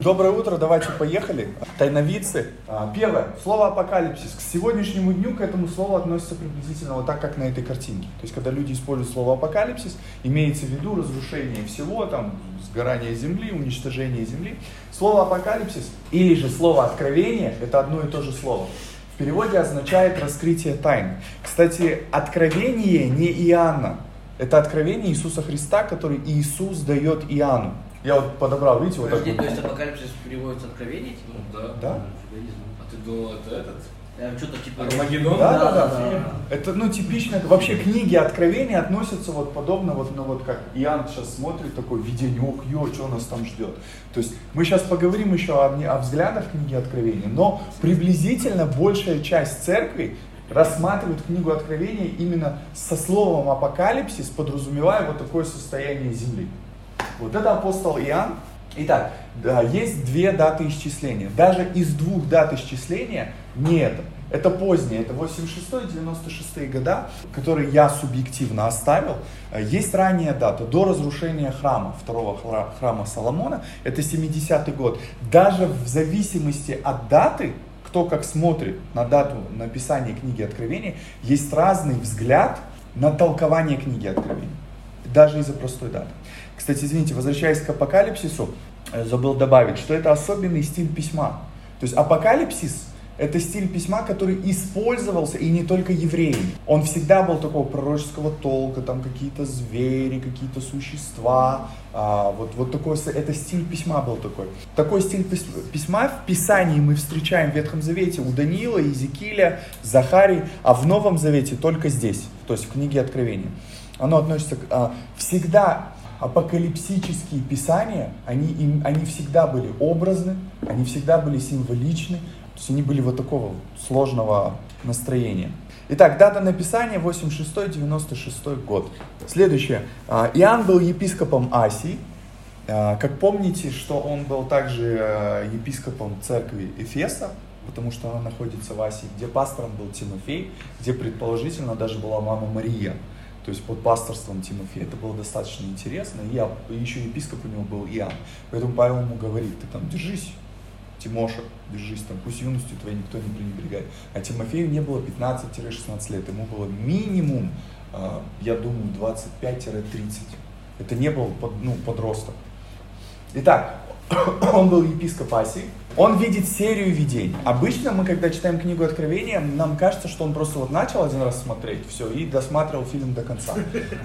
Доброе утро, давайте поехали. Тайновидцы. А, Первое. Слово апокалипсис. К сегодняшнему дню к этому слову относится приблизительно вот так, как на этой картинке. То есть, когда люди используют слово апокалипсис, имеется в виду разрушение всего, там, сгорание земли, уничтожение земли. Слово апокалипсис или же слово откровение – это одно и то же слово. В переводе означает раскрытие тайн. Кстати, откровение не Иоанна. Это откровение Иисуса Христа, который Иисус дает Иоанну. Я вот подобрал, видите, вот Подожди, так. то есть апокалипсис переводится откровение, типа? Ну да. Да? А ты думал, это этот? Я что-то типа... Армагеддон? Да, да, да, да. Это, ну, типично, вообще книги Откровения относятся вот подобно, вот, ну, вот как Иоанн сейчас смотрит, такой видение, ох, ё, что нас там ждет. То есть мы сейчас поговорим еще о, мне- о взглядах книги Откровения, но приблизительно большая часть церкви рассматривает книгу Откровения именно со словом апокалипсис, подразумевая вот такое состояние земли. Вот это апостол Иоанн. Итак, есть две даты исчисления. Даже из двух дат исчисления не это. Это позднее, это 86-96 года, которые я субъективно оставил. Э, Есть ранняя дата, до разрушения храма, второго хра- храма Соломона, это 70-й год. Даже в зависимости от даты, кто как смотрит на дату написания книги Откровения, есть разный взгляд на толкование книги Откровения. Даже из-за простой даты. Кстати, извините, возвращаясь к апокалипсису, э, забыл добавить, что это особенный стиль письма. То есть апокалипсис это стиль письма, который использовался и не только евреями. Он всегда был такого пророческого толка, там какие-то звери, какие-то существа. а, вот, вот такой, это стиль письма был такой. Такой стиль пис- письма в Писании мы встречаем в Ветхом Завете у Даниила, Иезекииля, Захарии, а в Новом Завете только здесь, то есть в книге Откровения. Оно относится к... а, всегда апокалипсические писания, они, им, они всегда были образны, они всегда были символичны, то есть они были вот такого сложного настроения. Итак, дата написания 86-96 год. Следующее. А, Иоанн был епископом Асии. А, Как помните, что он был также э, епископом церкви Эфеса, потому что она находится в Асии, где пастором был Тимофей, где предположительно даже была мама Мария. То есть под пасторством Тимофея. Это было достаточно интересно. И, я, еще епископ у него был Иоанн. Поэтому Павел ему говорит, ты там держись, Тимоша, держись там, пусть юностью твоей никто не пренебрегает. А Тимофею не было 15-16 лет, ему было минимум, а, я думаю, 25-30. Это не был под- ну, подросток. Итак, он был епископ Асии. Он видит серию видений. Обычно мы, когда читаем книгу Откровения, нам кажется, что он просто вот начал один раз смотреть, все, и досматривал фильм до конца.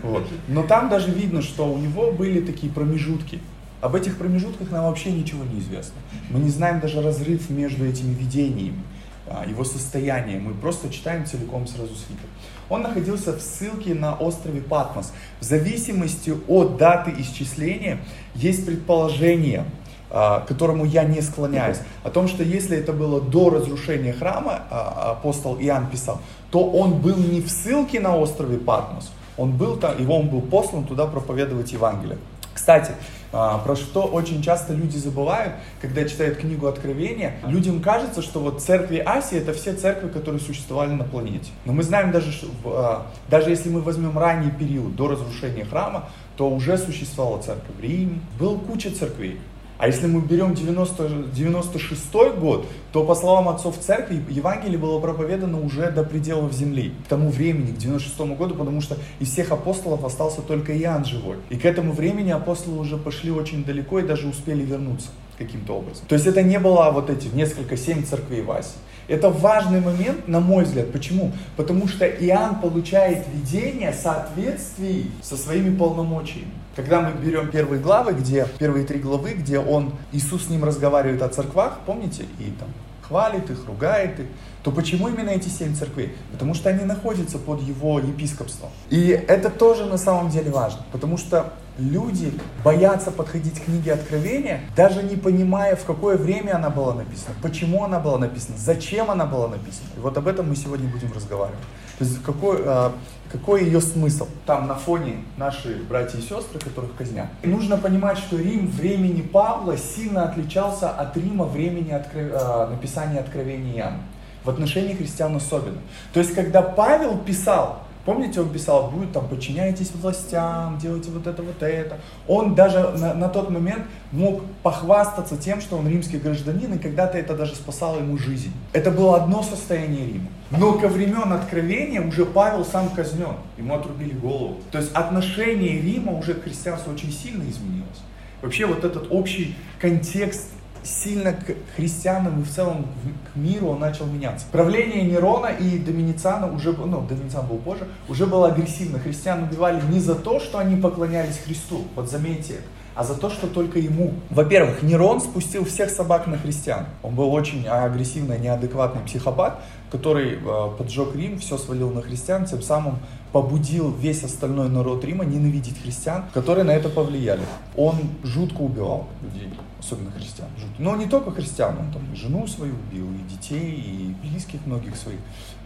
Вот. Но там даже видно, что у него были такие промежутки. Об этих промежутках нам вообще ничего не известно. Мы не знаем даже разрыв между этими видениями, а, его состояние. Мы просто читаем целиком сразу свиток. Он находился в ссылке на острове Патмос. В зависимости от даты исчисления есть предположение, к которому я не склоняюсь, о том, что если это было до разрушения храма, а, апостол Иоанн писал, то он был не в ссылке на острове Патмос, он был там, его он был послан туда проповедовать Евангелие. Кстати, а, про что очень часто люди забывают, когда читают книгу Откровения, людям кажется, что вот церкви Асии это все церкви, которые существовали на планете. Но мы знаем даже, что а, даже если мы возьмем ранний период до разрушения храма, то уже существовала церковь в Риме, была куча церквей. А если мы берем 90, 96 год, то по словам отцов церкви, Евангелие было проповедано уже до пределов земли. К тому времени, к 96 году, потому что из всех апостолов остался только Иоанн живой. И к этому времени апостолы уже пошли очень далеко и даже успели вернуться каким-то образом. То есть это не было вот эти несколько, семь церквей в Асии. Это важный момент, на мой взгляд. Почему? Потому что Иоанн получает видение в соответствии со своими полномочиями. Когда мы берем первые главы, где первые три главы, где он, Иисус с ним разговаривает о церквах, помните, и там хвалит их, ругает их, то почему именно эти семь церквей? Потому что они находятся под его епископством. И это тоже на самом деле важно, потому что люди боятся подходить к книге Откровения, даже не понимая, в какое время она была написана, почему она была написана, зачем она была написана. И вот об этом мы сегодня будем разговаривать. То есть какой, а, какой ее смысл? Там на фоне наши братья и сестры, которых казнят. И нужно понимать, что Рим времени Павла сильно отличался от Рима времени откро- а, написания Откровения Иоанна. В отношении христиан особенно. То есть, когда Павел писал Помните, он писал, будет там, подчиняйтесь властям, делайте вот это, вот это. Он даже на, на тот момент мог похвастаться тем, что он римский гражданин, и когда-то это даже спасало ему жизнь. Это было одно состояние Рима. Но ко времен откровения уже Павел сам казнен, ему отрубили голову. То есть отношение Рима уже к христианству очень сильно изменилось. Вообще вот этот общий контекст сильно к христианам и в целом к миру он начал меняться. Правление Нерона и Доминициана уже, ну, Доминициан был позже, уже было агрессивно. Христиан убивали не за то, что они поклонялись Христу, вот заметьте, а за то, что только ему. Во-первых, Нерон спустил всех собак на христиан. Он был очень агрессивный, неадекватный психопат, который э, поджег Рим, все свалил на христиан, тем самым побудил весь остальной народ Рима ненавидеть христиан, которые на это повлияли. Он жутко убивал людей особенно христиан. Жутко. Но не только христиан, он там и жену свою убил, и детей, и близких многих своих,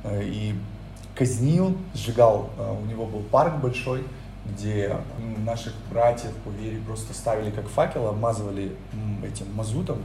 э, и казнил, сжигал, э, у него был парк большой, где наших братьев по вере просто ставили как факел, обмазывали этим мазутом,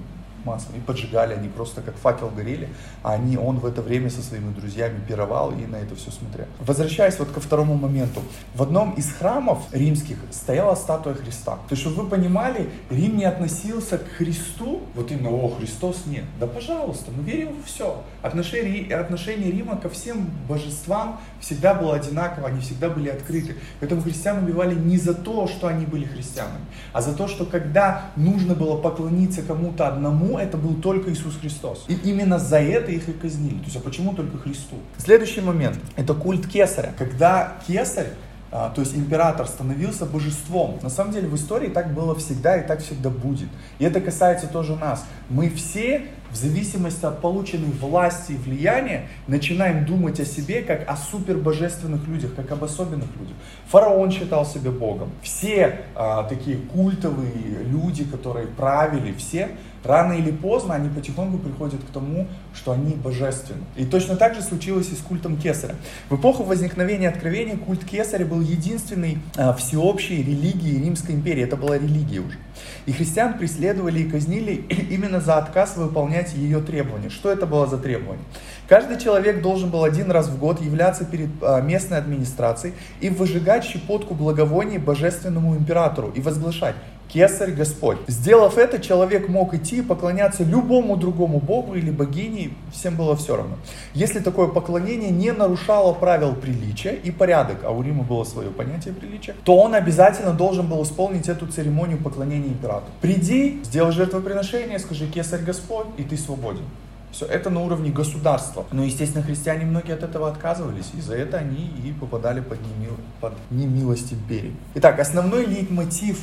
маслом и поджигали, они просто как факел горели, а они, он в это время со своими друзьями пировал и на это все смотрел. Возвращаясь вот ко второму моменту, в одном из храмов римских стояла статуя Христа. То есть, чтобы вы понимали, Рим не относился к Христу, вот именно, о, Христос нет. Да пожалуйста, мы верим во все. Отношение, отношение Рима ко всем божествам всегда было одинаково, они всегда были открыты. Поэтому христиан убивали не за то, что они были христианами, а за то, что когда нужно было поклониться кому-то одному, это был только Иисус Христос. И именно за это их и казнили. То есть, а почему только Христу? Следующий момент, это культ Кесаря. Когда Кесарь а, то есть император становился божеством. На самом деле в истории так было всегда и так всегда будет. И это касается тоже нас. Мы все в зависимости от полученной власти и влияния, начинаем думать о себе как о супербожественных людях, как об особенных людях. Фараон считал себя Богом. Все а, такие культовые люди, которые правили, все, рано или поздно они потихоньку приходят к тому, что они божественны. И точно так же случилось и с культом Кесаря. В эпоху возникновения откровения культ Кесаря был единственной а, всеобщей религией Римской империи. Это была религия уже. И христиан преследовали и казнили именно за отказ выполнять ее требования. Что это было за требование? Каждый человек должен был один раз в год являться перед а, местной администрацией и выжигать щепотку благовоний божественному императору и возглашать Кесарь Господь. Сделав это, человек мог идти и поклоняться любому другому богу или богине, всем было все равно. Если такое поклонение не нарушало правил приличия и порядок, а у Рима было свое понятие приличия, то он обязательно должен был исполнить эту церемонию поклонения императору. Приди, сделай жертвоприношение, скажи Кесарь Господь, и ты свободен. Все это на уровне государства. Но, естественно, христиане многие от этого отказывались, и за это они и попадали под, немил, под немилость империи. Итак, основной лейтмотив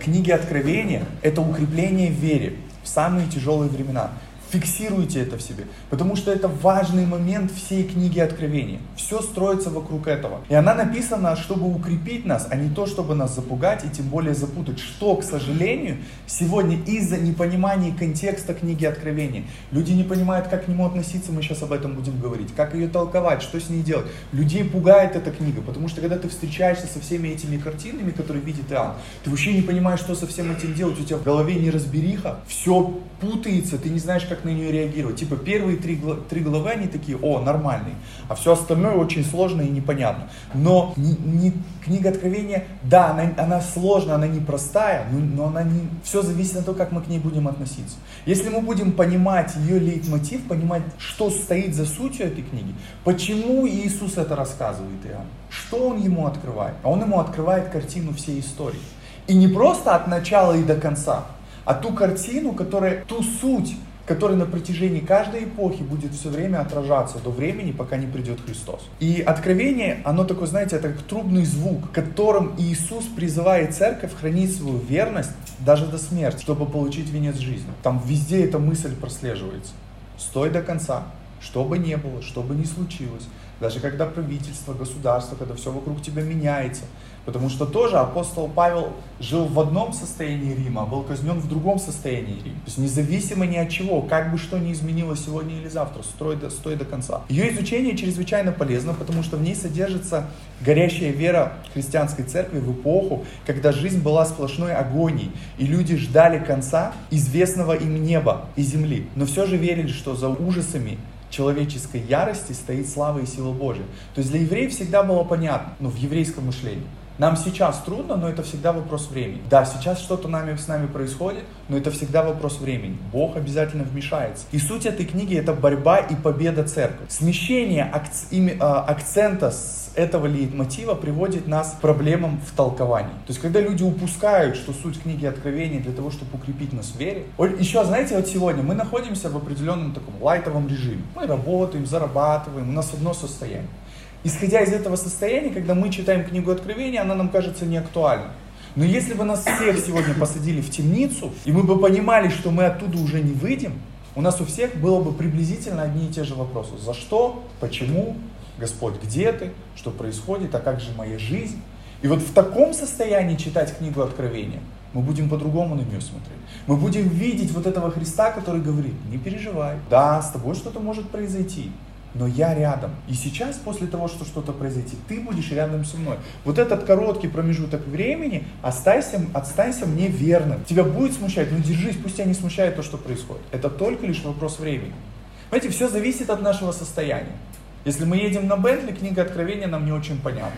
книги Откровения – это укрепление в вере в самые тяжелые времена. Фиксируйте это в себе, потому что это важный момент всей книги Откровения. Все строится вокруг этого. И она написана, чтобы укрепить нас, а не то, чтобы нас запугать и тем более запутать. Что, к сожалению, сегодня из-за непонимания контекста книги Откровения. Люди не понимают, как к нему относиться, мы сейчас об этом будем говорить. Как ее толковать, что с ней делать. Людей пугает эта книга, потому что когда ты встречаешься со всеми этими картинами, которые видит Иоанн, ты вообще не понимаешь, что со всем этим делать. У тебя в голове неразбериха, все путается, ты не знаешь, как на нее реагировать. Типа первые три, три главы, они такие, о, нормальные, а все остальное очень сложно и непонятно. Но не, не, книга Откровения, да, она, она сложная, она непростая, но, но она не, все зависит от того, как мы к ней будем относиться. Если мы будем понимать ее лейтмотив, понимать, что стоит за сутью этой книги, почему Иисус это рассказывает Иоанн, что он ему открывает, а он ему открывает картину всей истории. И не просто от начала и до конца, а ту картину, которая, ту суть, которая на протяжении каждой эпохи будет все время отражаться до времени, пока не придет Христос. И откровение, оно такое, знаете, это как трубный звук, которым Иисус призывает церковь хранить свою верность даже до смерти, чтобы получить венец жизни. Там везде эта мысль прослеживается. Стой до конца, что бы ни было, что бы ни случилось. Даже когда правительство, государство, когда все вокруг тебя меняется, Потому что тоже апостол Павел жил в одном состоянии Рима, а был казнен в другом состоянии Рима. То есть независимо ни от чего, как бы что ни изменилось сегодня или завтра, стой до, стой до конца. Ее изучение чрезвычайно полезно, потому что в ней содержится горящая вера христианской церкви в эпоху, когда жизнь была сплошной агонией, и люди ждали конца известного им неба и земли. Но все же верили, что за ужасами человеческой ярости стоит слава и сила Божия. То есть для евреев всегда было понятно, ну, в еврейском мышлении. Нам сейчас трудно, но это всегда вопрос времени. Да, сейчас что-то нами, с нами происходит, но это всегда вопрос времени. Бог обязательно вмешается. И суть этой книги это борьба и победа церкви. Смещение акц, а, акцента с этого лейтмотива приводит нас к проблемам в толковании. То есть, когда люди упускают, что суть книги Откровения для того, чтобы укрепить нас в вере. Еще, знаете, вот сегодня мы находимся в определенном таком лайтовом режиме. Мы работаем, зарабатываем, у нас одно состояние. Исходя из этого состояния, когда мы читаем книгу Откровения, она нам кажется неактуальной. Но если бы нас всех сегодня посадили в темницу, и мы бы понимали, что мы оттуда уже не выйдем, у нас у всех было бы приблизительно одни и те же вопросы. За что? Почему? Господь, где ты? Что происходит? А как же моя жизнь? И вот в таком состоянии читать книгу Откровения, мы будем по-другому на нее смотреть. Мы будем видеть вот этого Христа, который говорит, не переживай, да, с тобой что-то может произойти, но я рядом. И сейчас, после того, что что-то произойдет, ты будешь рядом со мной. Вот этот короткий промежуток времени, останься, останься мне верным. Тебя будет смущать, но держись, пусть тебя не смущает то, что происходит. Это только лишь вопрос времени. Понимаете, все зависит от нашего состояния. Если мы едем на Бентли, книга Откровения нам не очень понятна.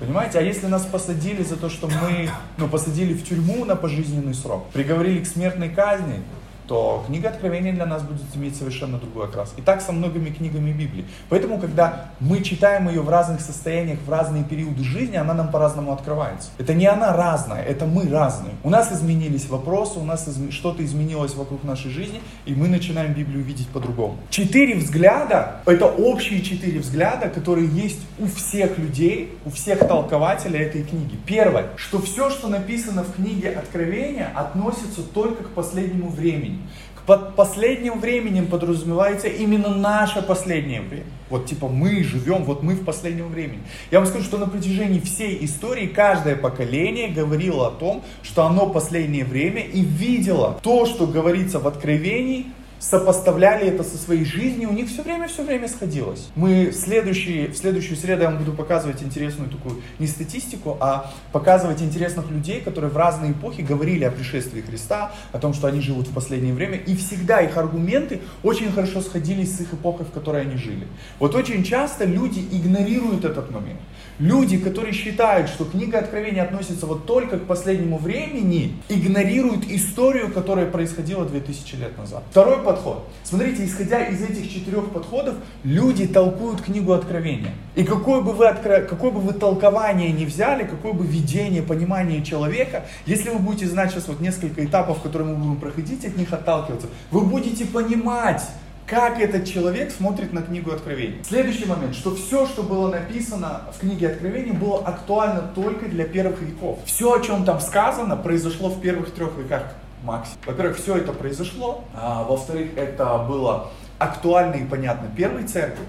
Понимаете? А если нас посадили за то, что мы, ну, посадили в тюрьму на пожизненный срок, приговорили к смертной казни, то книга Откровения для нас будет иметь совершенно другой окрас. И так со многими книгами Библии. Поэтому, когда мы читаем ее в разных состояниях, в разные периоды жизни, она нам по-разному открывается. Это не она разная, это мы разные. У нас изменились вопросы, у нас изм... что-то изменилось вокруг нашей жизни, и мы начинаем Библию видеть по-другому. Четыре взгляда, это общие четыре взгляда, которые есть у всех людей, у всех толкователей этой книги. Первое, что все, что написано в книге Откровения, относится только к последнему времени. Под последним временем подразумевается именно наше последнее время. Вот типа мы живем, вот мы в последнем времени. Я вам скажу, что на протяжении всей истории каждое поколение говорило о том, что оно последнее время и видело то, что говорится в Откровении, сопоставляли это со своей жизнью, у них все время, все время сходилось. Мы следующий, в следующую среду я вам буду показывать интересную такую, не статистику, а показывать интересных людей, которые в разные эпохи говорили о пришествии Христа, о том, что они живут в последнее время, и всегда их аргументы очень хорошо сходились с их эпохой, в которой они жили. Вот очень часто люди игнорируют этот момент. Люди, которые считают, что книга Откровения относится вот только к последнему времени, игнорируют историю, которая происходила 2000 лет назад. Второй подход. Смотрите, исходя из этих четырех подходов, люди толкуют книгу Откровения. И какое бы вы, какое бы вы толкование ни взяли, какое бы видение, понимание человека, если вы будете знать сейчас вот несколько этапов, которые мы будем проходить, от них отталкиваться, вы будете понимать, как этот человек смотрит на книгу Откровений. Следующий момент, что все, что было написано в книге Откровений, было актуально только для первых веков. Все, о чем там сказано, произошло в первых трех веках максимум. Во-первых, все это произошло, а, во-вторых, это было актуально и понятно первой церкви,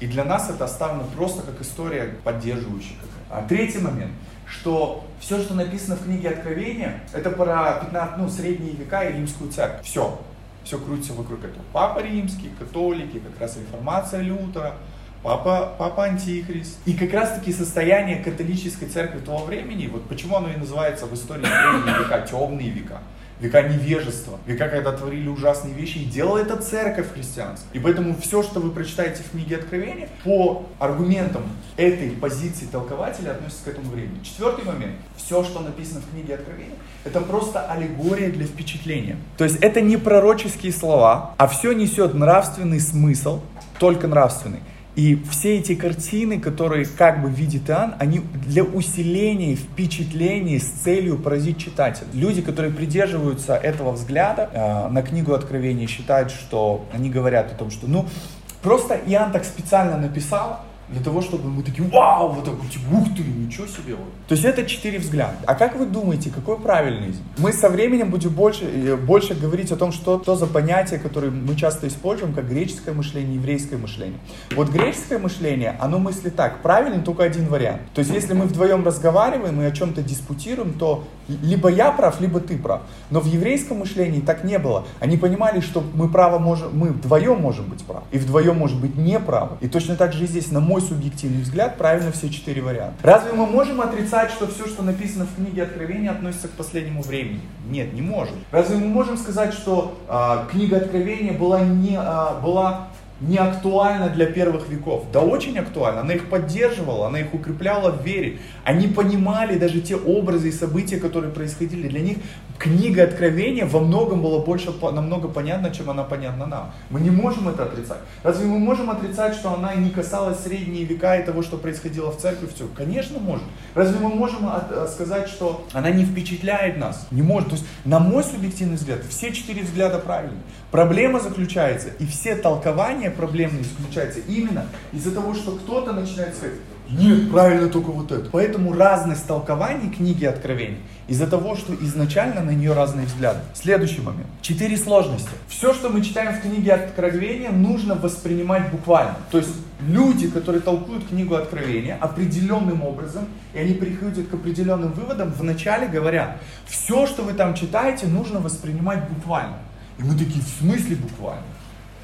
и для нас это оставлено просто как история поддерживающая. А третий момент, что все, что написано в книге Откровения, это про 15, ну, средние века и римскую церковь. Все все крутится вокруг этого. Папа римский, католики, как раз реформация Лютера, папа, папа антихрист. И как раз таки состояние католической церкви того времени, вот почему оно и называется в истории века темные века века невежества, века, когда творили ужасные вещи, и делала это церковь христианская. И поэтому все, что вы прочитаете в книге Откровения, по аргументам этой позиции толкователя относится к этому времени. Четвертый момент. Все, что написано в книге Откровения, это просто аллегория для впечатления. То есть это не пророческие слова, а все несет нравственный смысл, только нравственный. И все эти картины, которые как бы видит Иоанн, они для усиления впечатлений с целью поразить читателя. Люди, которые придерживаются этого взгляда э, на книгу Откровения, считают, что они говорят о том, что ну просто Иоанн так специально написал, для того, чтобы мы такие, вау, вот такой, типа, ух ты, ничего себе. Вот. То есть это четыре взгляда. А как вы думаете, какой правильный? Мы со временем будем больше, э, больше говорить о том, что то за понятие, которое мы часто используем, как греческое мышление, еврейское мышление. Вот греческое мышление, оно мыслит так, правильный только один вариант. То есть если мы вдвоем разговариваем и о чем-то диспутируем, то либо я прав, либо ты прав. Но в еврейском мышлении так не было. Они понимали, что мы право можем, мы вдвоем можем быть правы, и вдвоем может быть неправы. И точно так же здесь, на мой мой субъективный взгляд, правильно все четыре варианта. Разве мы можем отрицать, что все, что написано в книге Откровения, относится к последнему времени? Нет, не можем. Разве мы можем сказать, что а, книга Откровения была, не, а, была не актуальна для первых веков. Да очень актуальна. Она их поддерживала, она их укрепляла в вере. Они понимали даже те образы и события, которые происходили. Для них книга Откровения во многом была больше, намного понятна, чем она понятна нам. Мы не можем это отрицать. Разве мы можем отрицать, что она не касалась средние века и того, что происходило в церкви? Все, конечно, можем. Разве мы можем э, сказать, что она не впечатляет нас? Не может. То есть, на мой субъективный взгляд, все четыре взгляда правильные. Проблема заключается, и все толкования проблемные заключаются именно из-за того, что кто-то начинает сказать, нет, правильно только вот это. Поэтому разность толкований книги Откровений из-за того, что изначально на нее разные взгляды. Следующий момент. Четыре сложности. Все, что мы читаем в книге Откровения, нужно воспринимать буквально. То есть люди, которые толкуют книгу Откровения определенным образом, и они приходят к определенным выводам, вначале говорят, все, что вы там читаете, нужно воспринимать буквально. И мы такие, в смысле буквально?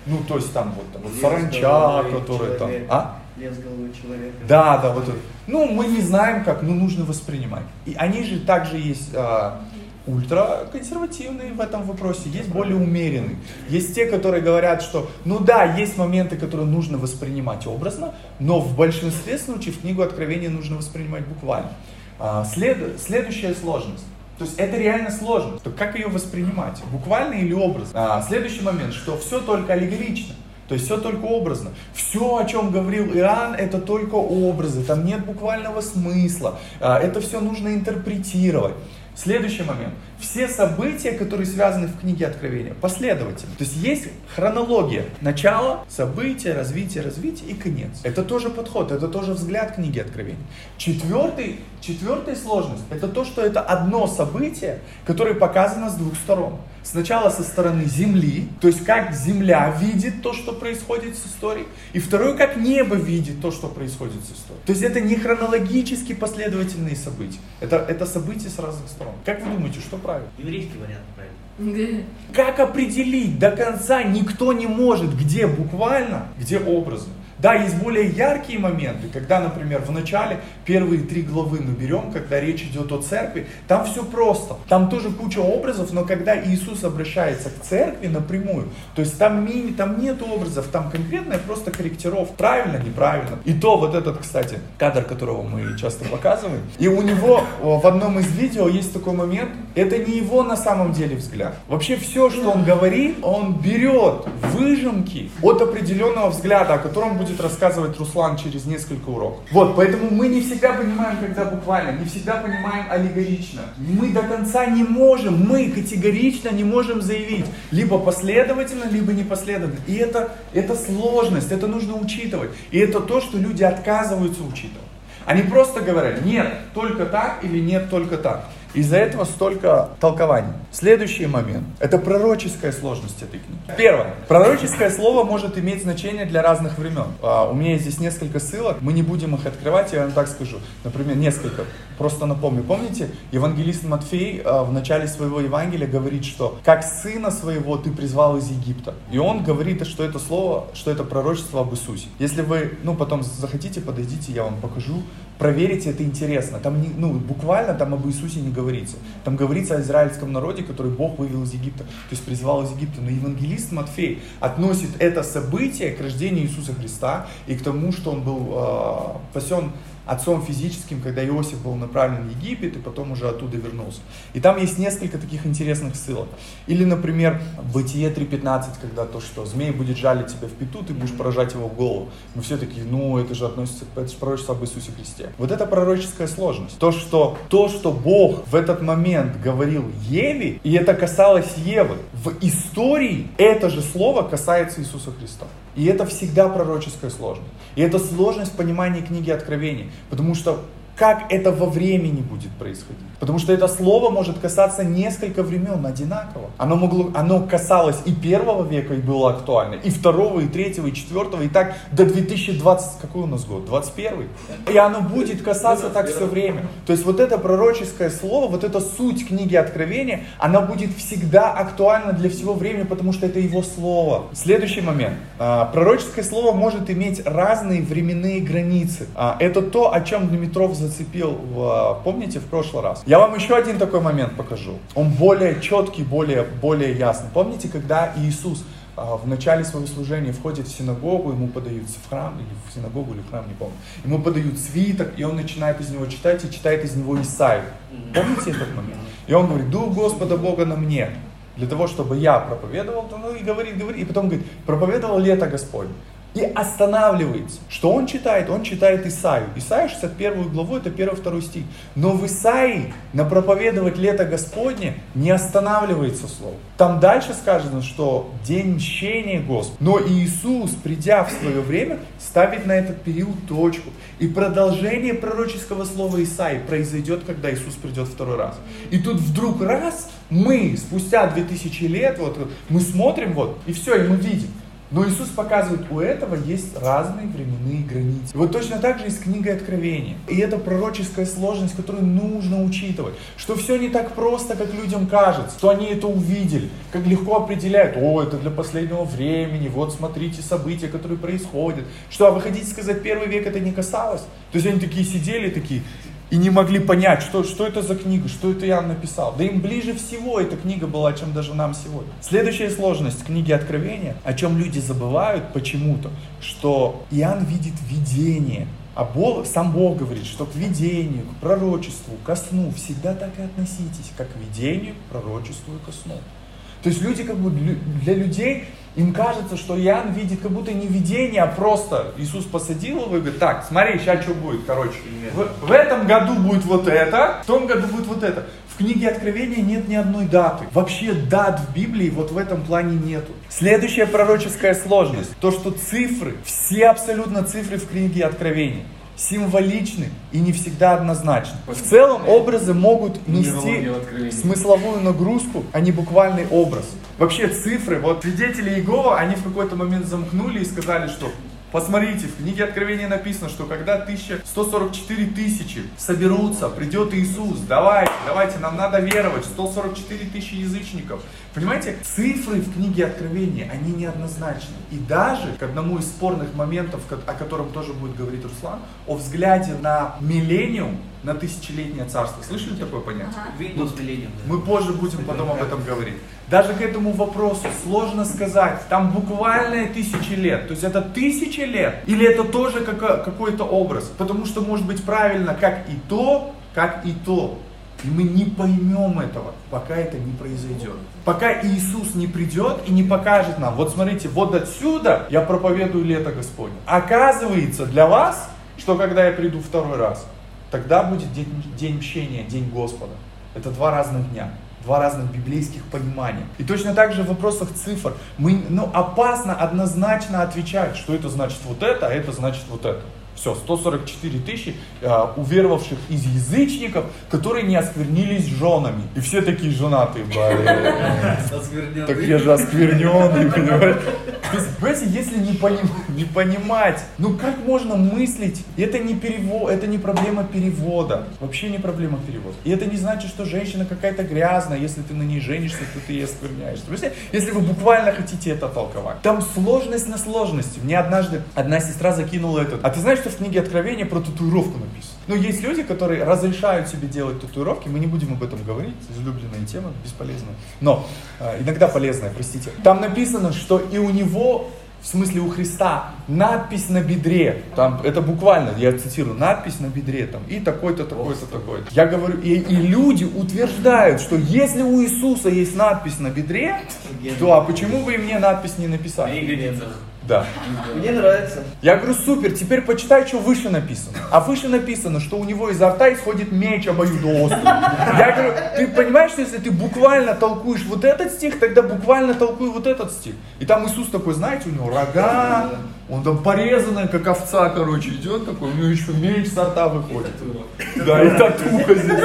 Ну, то есть там вот, там, вот саранча, которая там... А? Лес головы человека. Да, да, вот. Ну, мы не знаем как, но нужно воспринимать. И они же также есть а, ультраконсервативные в этом вопросе, есть более умеренные. Есть те, которые говорят, что, ну да, есть моменты, которые нужно воспринимать образно, но в большинстве случаев книгу Откровения нужно воспринимать буквально. А, след, следующая сложность. То есть это реально сложно. То как ее воспринимать? Буквально или образно? А, следующий момент, что все только аллегорично. То есть все только образно. Все, о чем говорил Иоанн, это только образы. Там нет буквального смысла. А, это все нужно интерпретировать. Следующий момент. Все события, которые связаны в книге Откровения, последовательно. То есть есть хронология. Начало, события, развитие, развитие и конец. Это тоже подход, это тоже взгляд книги Откровения. Четвертый, четвертая сложность, это то, что это одно событие, которое показано с двух сторон. Сначала со стороны Земли, то есть как Земля видит то, что происходит с историей, и второе, как небо видит то, что происходит с историей. То есть это не хронологически последовательные события, это, это события с разных сторон. Как вы думаете, что правильно? Еврейский вариант правильно. Как определить до конца никто не может, где буквально, где образно. Да, есть более яркие моменты, когда, например, в начале первые три главы мы берем, когда речь идет о церкви, там все просто. Там тоже куча образов, но когда Иисус обращается к церкви напрямую, то есть там, мини, там нет образов, там конкретная просто корректировка, правильно, неправильно. И то вот этот, кстати, кадр, которого мы часто показываем, и у него в одном из видео есть такой момент, это не его на самом деле взгляд. Вообще все, что он говорит, он берет выжимки от определенного взгляда, о котором будет будет рассказывать Руслан через несколько уроков. Вот, поэтому мы не всегда понимаем, когда буквально, не всегда понимаем аллегорично. Мы до конца не можем, мы категорично не можем заявить, либо последовательно, либо непоследовательно. И это, это сложность, это нужно учитывать. И это то, что люди отказываются учитывать. Они просто говорят, нет, только так или нет, только так. Из-за этого столько толкований. Следующий момент. Это пророческая сложность этой книги. Первое. Пророческое слово может иметь значение для разных времен. А, у меня здесь несколько ссылок. Мы не будем их открывать, я вам так скажу. Например, несколько. Просто напомню. Помните, евангелист Матфей а, в начале своего Евангелия говорит, что как сына своего ты призвал из Египта. И он говорит, что это слово, что это пророчество об Иисусе. Если вы, ну, потом захотите, подойдите, я вам покажу проверите, это интересно. Там не, ну, буквально там об Иисусе не говорится. Там говорится о израильском народе, который Бог вывел из Египта, то есть призвал из Египта. Но евангелист Матфей относит это событие к рождению Иисуса Христа и к тому, что он был э, спасен отцом физическим, когда Иосиф был направлен в Египет и потом уже оттуда вернулся. И там есть несколько таких интересных ссылок. Или, например, Бытие 3.15, когда то, что змей будет жалить тебя в пету, ты будешь поражать его в голову. Мы все такие, ну это же относится, это же пророчество об Иисусе Христе. Вот это пророческая сложность. То, что, то, что Бог в этот момент говорил Еве, и это касалось Евы, в истории это же слово касается Иисуса Христа. И это всегда пророческая сложность. И это сложность понимания книги Откровений. Потому что как это во времени будет происходить. Потому что это слово может касаться несколько времен одинаково. Оно, могло, оно касалось и первого века и было актуально, и второго, и третьего, и четвертого, и так до 2020, какой у нас год? 21 И оно будет касаться так все время. То есть вот это пророческое слово, вот эта суть книги Откровения, она будет всегда актуальна для всего времени, потому что это его слово. Следующий момент. А, пророческое слово может иметь разные временные границы. А, это то, о чем Дмитров зацепил, в, помните, в прошлый раз. Я вам еще один такой момент покажу. Он более четкий, более, более ясный. Помните, когда Иисус а, в начале своего служения входит в синагогу, ему подаются в храм, или в синагогу, или в храм, не помню. Ему подают свиток, и он начинает из него читать, и читает из него Исаию. Помните этот момент? И он говорит, Дух Господа Бога на мне, для того, чтобы я проповедовал, ну и говорит, говорит, и потом говорит, проповедовал лето Господь и останавливается. Что он читает? Он читает Исаию. Исаия 61 главу, это 1-2 стих. Но в Исаии на проповедовать лето Господне не останавливается слово. Там дальше сказано, что день мщения Господа. Но Иисус, придя в свое время, ставит на этот период точку. И продолжение пророческого слова Исаии произойдет, когда Иисус придет второй раз. И тут вдруг раз мы, спустя 2000 лет, вот мы смотрим, вот, и все, и мы видим, но Иисус показывает, у этого есть разные временные границы. Вот точно так же и с книгой Откровения. И это пророческая сложность, которую нужно учитывать. Что все не так просто, как людям кажется. Что они это увидели. Как легко определяют, о, это для последнего времени, вот смотрите события, которые происходят. Что, а вы хотите сказать, первый век это не касалось? То есть они такие сидели, такие, и не могли понять, что, что это за книга, что это Иоанн написал. Да им ближе всего эта книга была, чем даже нам сегодня. Следующая сложность книги Откровения, о чем люди забывают почему-то, что Иоанн видит видение. А Бог, сам Бог говорит, что к видению, к пророчеству, ко сну всегда так и относитесь, как к видению, к пророчеству и ко сну. То есть люди как бы для людей им кажется, что Иоанн видит как будто не видение, а просто Иисус посадил его и говорит, так, смотри, сейчас что будет, короче. В, в этом году будет вот это, в том году будет вот это. В книге Откровения нет ни одной даты. Вообще дат в Библии вот в этом плане нету. Следующая пророческая сложность. То, что цифры, все абсолютно цифры в книге Откровения символичны и не всегда однозначны. В целом образы могут нести смысловую нагрузку, а не буквальный образ. Вообще цифры, вот свидетели Иегова, они в какой-то момент замкнули и сказали, что Посмотрите, в книге Откровения написано, что когда 1144 тысячи соберутся, придет Иисус, давайте, давайте, нам надо веровать, 144 тысячи язычников. Понимаете, цифры в книге Откровения, они неоднозначны. И даже к одному из спорных моментов, о котором тоже будет говорить Руслан, о взгляде на миллениум, на тысячелетнее царство. Слышали такое понятие? Windows Millennium. Мы позже будем потом об этом говорить. Даже к этому вопросу сложно сказать. Там буквально тысячи лет. То есть это тысячи лет. Или это тоже какой-то образ. Потому что может быть правильно как и то, как и то. И мы не поймем этого, пока это не произойдет. Пока Иисус не придет и не покажет нам, вот смотрите, вот отсюда я проповедую лето Господне. Оказывается для вас, что когда я приду второй раз, Тогда будет день, день мщения, день Господа. Это два разных дня, два разных библейских понимания. И точно так же в вопросах цифр. Мы, ну, опасно однозначно отвечать, что это значит вот это, а это значит вот это. Все, 144 тысячи э, уверовавших из язычников, которые не осквернились женами. И все такие женатые, блин. Так я же оскверненный, понимаешь? То есть, понимаете, если не, поним, не понимать, ну как можно мыслить, это не перевод, это не проблема перевода, вообще не проблема перевода. И это не значит, что женщина какая-то грязная, если ты на ней женишься, то ты ей оскверняешься. Если вы буквально хотите это толковать. Там сложность на сложности. Мне однажды одна сестра закинула этот. А ты знаешь, что в книге Откровения про татуировку написано? Ну, есть люди, которые разрешают себе делать татуировки, мы не будем об этом говорить, излюбленная тема, бесполезная. Но, э, иногда полезная, простите. Там написано, что и у него в смысле у Христа, надпись на бедре, там, это буквально, я цитирую, надпись на бедре, там, и такой-то, такой-то, такой-то. Я говорю, и, и люди утверждают, что если у Иисуса есть надпись на бедре, то а почему вы мне надпись не написали? Да. Мне нравится. Я говорю, супер, теперь почитай, что выше написано. А выше написано, что у него изо рта исходит меч обоюдоострый. Я говорю, ты понимаешь, что если ты буквально толкуешь вот этот стих, тогда буквально толкуй вот этот стих. И там Иисус такой, знаете, у него рога, он там порезанный, как овца, короче, идет такой, у него еще меч с рта выходит. Да, и татуха здесь.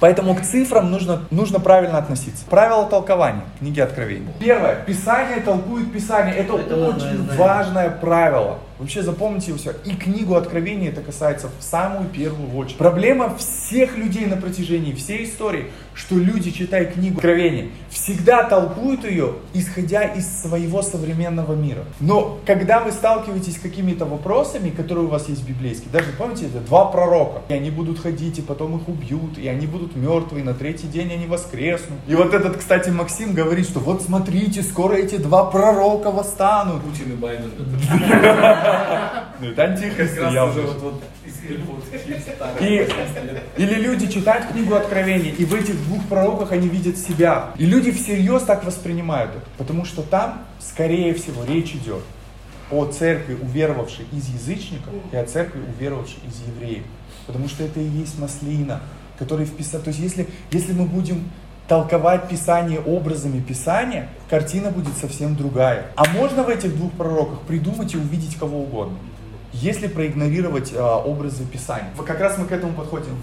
Поэтому к цифрам нужно, нужно правильно относиться. Правило толкования книги Откровения. Первое. Писание толкует Писание. Это, Это очень важное правило. Вообще запомните все. И книгу Откровения это касается в самую первую очередь. Проблема всех людей на протяжении всей истории, что люди, читая книгу Откровения, всегда толкуют ее, исходя из своего современного мира. Но когда вы сталкиваетесь с какими-то вопросами, которые у вас есть библейские, даже помните, это два пророка, и они будут ходить, и потом их убьют, и они будут мертвые, и на третий день они воскреснут. И вот этот, кстати, Максим говорит, что вот смотрите, скоро эти два пророка восстанут. Путин и Байден. Ну это антихрист или люди читают книгу Откровения, и в этих двух пророках они видят себя. И люди всерьез так воспринимают это, потому что там, скорее всего, речь идет о церкви, уверовавшей из язычников, и о церкви, уверовавшей из евреев. Потому что это и есть маслина, который вписал. То есть если, если мы будем толковать Писание образами Писания, картина будет совсем другая. А можно в этих двух пророках придумать и увидеть кого угодно, если проигнорировать а, образы Писания. Как раз мы к этому подходим.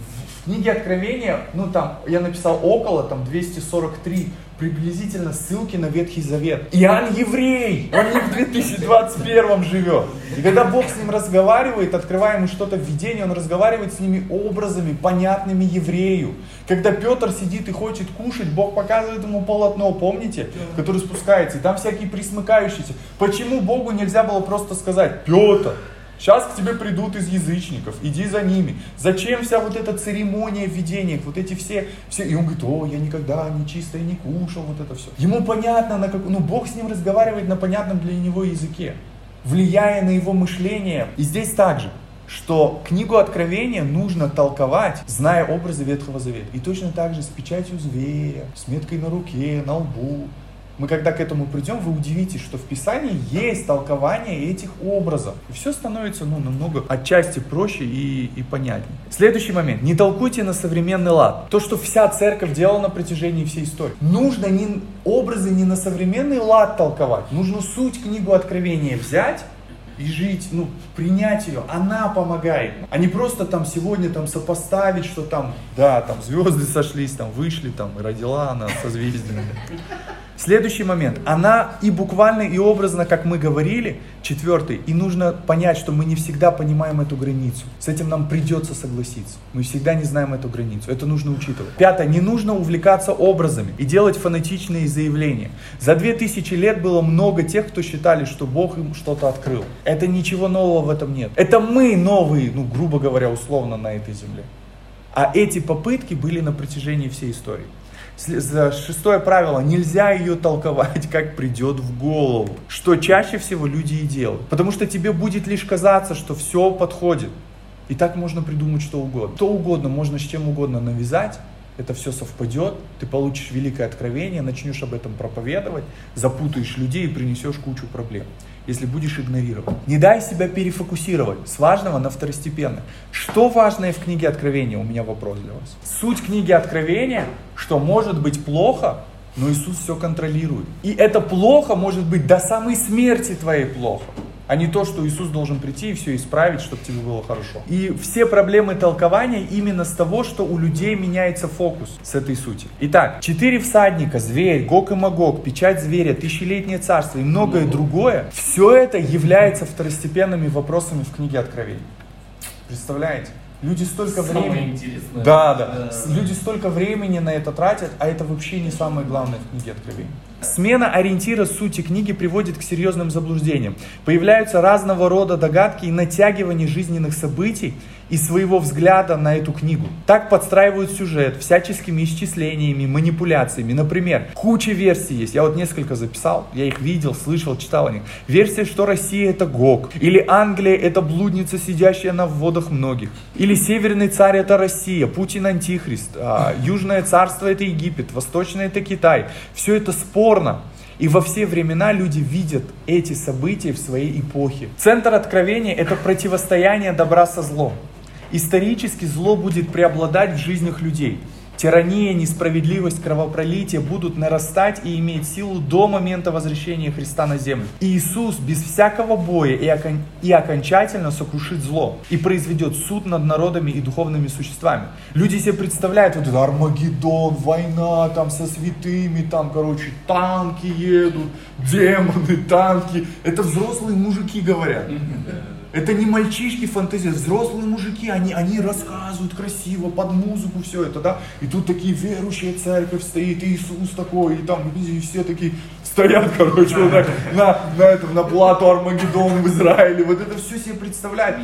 Книге Откровения, ну там, я написал около, там 243 приблизительно ссылки на Ветхий Завет. Иоанн еврей, он не в 2021 живет. И когда Бог с ним разговаривает, открывая ему что-то в видении, он разговаривает с ними образами, понятными еврею. Когда Петр сидит и хочет кушать, Бог показывает ему полотно, помните, которое спускается, и там всякие присмыкающиеся. Почему Богу нельзя было просто сказать, Петр, Сейчас к тебе придут из язычников, иди за ними. Зачем вся вот эта церемония в видениях, вот эти все, все. И он говорит, о, я никогда не чистое не кушал, вот это все. Ему понятно, на как, ну Бог с ним разговаривает на понятном для него языке, влияя на его мышление. И здесь также что книгу Откровения нужно толковать, зная образы Ветхого Завета. И точно так же с печатью зверя, с меткой на руке, на лбу, мы когда к этому придем, вы удивитесь, что в Писании есть толкование этих образов. И все становится ну, намного отчасти проще и, и понятнее. Следующий момент. Не толкуйте на современный лад. То, что вся церковь делала на протяжении всей истории. Нужно не, образы не на современный лад толковать. Нужно суть книгу Откровения взять и жить, ну, принять ее, она помогает. А не просто там сегодня там сопоставить, что там, да, там звезды сошлись, там вышли, там родила она созвездиями. Следующий момент. Она и буквально, и образно, как мы говорили, четвертый, и нужно понять, что мы не всегда понимаем эту границу. С этим нам придется согласиться. Мы всегда не знаем эту границу. Это нужно учитывать. Пятое. Не нужно увлекаться образами и делать фанатичные заявления. За две тысячи лет было много тех, кто считали, что Бог им что-то открыл. Это ничего нового в этом нет. Это мы новые, ну, грубо говоря, условно на этой земле. А эти попытки были на протяжении всей истории. Шестое правило, нельзя ее толковать, как придет в голову, что чаще всего люди и делают. Потому что тебе будет лишь казаться, что все подходит. И так можно придумать что угодно. Что угодно, можно с чем угодно навязать, это все совпадет, ты получишь великое откровение, начнешь об этом проповедовать, запутаешь людей и принесешь кучу проблем если будешь игнорировать. Не дай себя перефокусировать с важного на второстепенное. Что важное в книге Откровения? У меня вопрос для вас. Суть книги Откровения, что может быть плохо, но Иисус все контролирует. И это плохо может быть до самой смерти твоей плохо а не то, что Иисус должен прийти и все исправить, чтобы тебе было хорошо. И все проблемы толкования именно с того, что у людей меняется фокус с этой сути. Итак, четыре всадника, зверь, Гог и Магог, печать зверя, тысячелетнее царство и многое другое, все это является второстепенными вопросами в книге Откровений. Представляете? Люди столько самое времени... Да, да, да. Люди столько времени на это тратят, а это вообще не самое главное в книге Откровений. Смена ориентира сути книги приводит к серьезным заблуждениям. Появляются разного рода догадки и натягивание жизненных событий и своего взгляда на эту книгу. Так подстраивают сюжет всяческими исчислениями, манипуляциями. Например, куча версий есть. Я вот несколько записал, я их видел, слышал, читал о них. Версия, что Россия это Гог. Или Англия это блудница, сидящая на вводах многих. Или Северный царь это Россия, Путин антихрист. А, Южное царство это Египет, Восточное это Китай. Все это спор бесспорно. И во все времена люди видят эти события в своей эпохе. Центр откровения – это противостояние добра со злом. Исторически зло будет преобладать в жизнях людей. Тирания, несправедливость, кровопролитие будут нарастать и иметь силу до момента возвращения Христа на землю. И Иисус без всякого боя и, окон... и окончательно сокрушит зло и произведет суд над народами и духовными существами. Люди себе представляют вот это Армагеддон, война там со святыми, там, короче, танки едут, демоны, танки. Это взрослые мужики говорят. Это не мальчишки фантазии, взрослые мужики, они, они рассказывают красиво, под музыку все это, да. И тут такие верующие церковь стоит, и Иисус такой, и там и все такие стоят, короче, вот так, на, на, этом, на плату Армагеддон в Израиле. Вот это все себе представляют.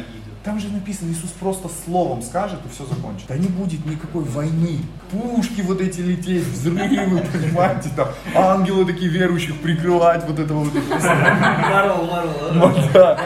Там же написано, Иисус просто словом скажет и все закончит. Да не будет никакой войны. Пушки вот эти лететь, взрывы, понимаете, там ангелы такие верующих прикрывать вот этого вот. Марвел, Марвел?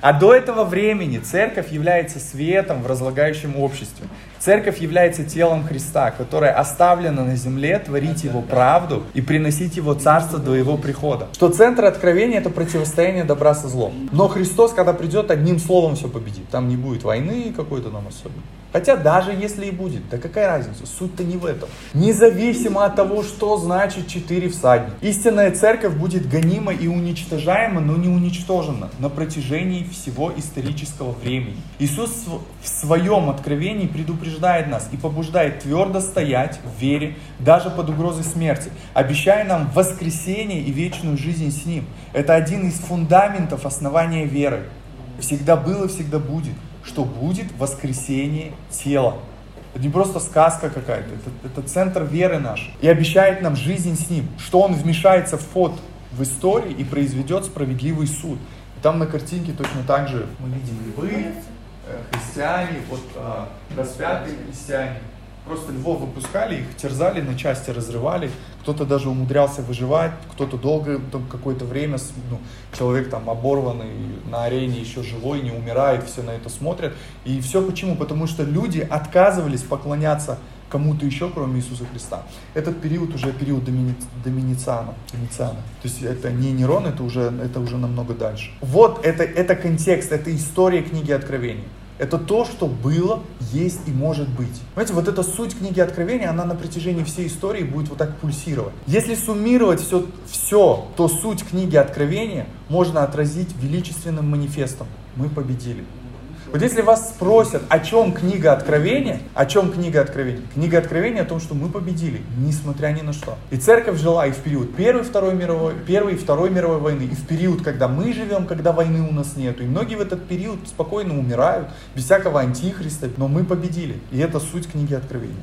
А до этого времени церковь является светом в разлагающем обществе. Церковь является телом Христа, которое оставлено на земле творить Его правду и приносить Его царство до Его прихода. Что центр откровения это противостояние добра со злом. Но Христос, когда придет, одним словом все победит. Там не будет войны какой-то нам особенной. Хотя даже если и будет, да какая разница, суть-то не в этом. Независимо от того, что значит четыре всадника. Истинная церковь будет гонима и уничтожаема, но не уничтожена на протяжении всего исторического времени. Иисус в своем откровении предупреждает нас и побуждает твердо стоять в вере, даже под угрозой смерти, обещая нам воскресение и вечную жизнь с Ним. Это один из фундаментов основания веры. Всегда было, всегда будет что будет воскресение тела. Это не просто сказка какая-то, это, это центр веры наш. И обещает нам жизнь с Ним, что Он вмешается в ход в истории и произведет справедливый суд. И там на картинке точно так же мы видим львы, христиане, вот э, распятые христиане, Просто львов выпускали, их терзали, на части разрывали. Кто-то даже умудрялся выживать, кто-то долго, там, какое-то время, ну, человек там оборванный на арене, еще живой, не умирает, все на это смотрят. И все почему? Потому что люди отказывались поклоняться кому-то еще, кроме Иисуса Христа. Этот период уже период домини, доминициана. То есть это не Нерон, это уже, это уже намного дальше. Вот это, это контекст, это история книги Откровения. Это то, что было, есть и может быть. Понимаете, вот эта суть книги Откровения, она на протяжении всей истории будет вот так пульсировать. Если суммировать все, все, то суть книги Откровения можно отразить величественным манифестом. Мы победили. Вот если вас спросят, о чем книга Откровения, о чем книга Откровения? Книга Откровения о том, что мы победили, несмотря ни на что. И церковь жила и в период Первой, Второй мировой, Первой и Второй мировой войны, и в период, когда мы живем, когда войны у нас нету. И многие в этот период спокойно умирают, без всякого антихриста, но мы победили. И это суть книги Откровения.